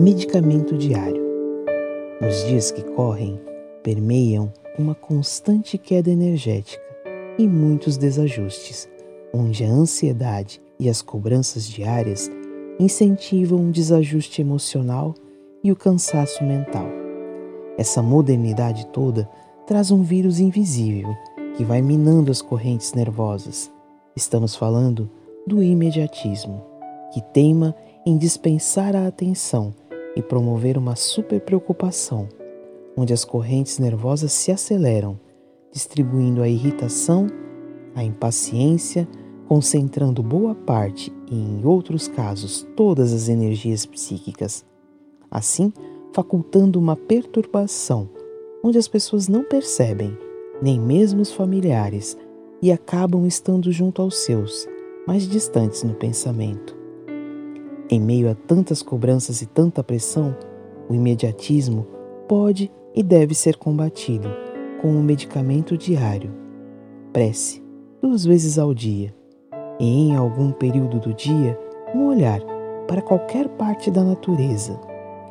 Medicamento diário. Nos dias que correm, permeiam uma constante queda energética e muitos desajustes, onde a ansiedade e as cobranças diárias incentivam um desajuste emocional e o cansaço mental. Essa modernidade toda traz um vírus invisível que vai minando as correntes nervosas. Estamos falando do imediatismo, que teima em dispensar a atenção e promover uma superpreocupação, onde as correntes nervosas se aceleram, distribuindo a irritação, a impaciência, concentrando boa parte e, em outros casos, todas as energias psíquicas. Assim, facultando uma perturbação, onde as pessoas não percebem, nem mesmo os familiares, e acabam estando junto aos seus, mais distantes no pensamento. Em meio a tantas cobranças e tanta pressão, o imediatismo pode e deve ser combatido com um medicamento diário. Prece, duas vezes ao dia, e em algum período do dia, um olhar para qualquer parte da natureza.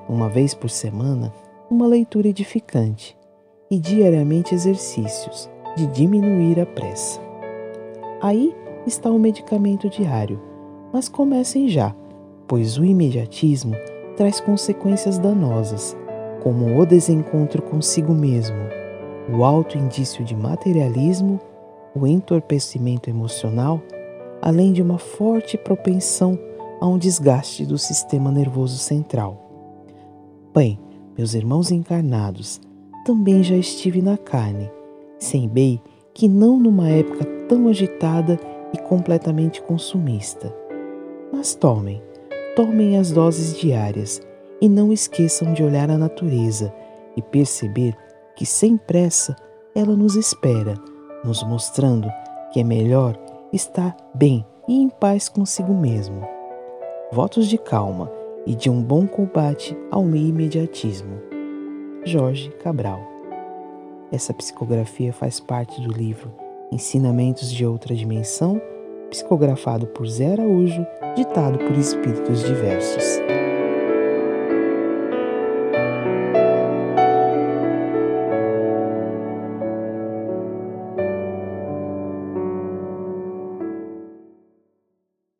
Uma vez por semana, uma leitura edificante e diariamente exercícios de diminuir a pressa. Aí está o medicamento diário, mas comecem já pois o imediatismo traz consequências danosas, como o desencontro consigo mesmo, o alto indício de materialismo, o entorpecimento emocional, além de uma forte propensão a um desgaste do sistema nervoso central. Bem, meus irmãos encarnados, também já estive na carne, sem bem que não numa época tão agitada e completamente consumista. Mas tomem, Tomem as doses diárias e não esqueçam de olhar a natureza e perceber que sem pressa ela nos espera, nos mostrando que é melhor estar bem e em paz consigo mesmo. Votos de calma e de um bom combate ao imediatismo. Jorge Cabral. Essa psicografia faz parte do livro Ensinamentos de Outra Dimensão psicografado por Zé Araújo, ditado por espíritos diversos.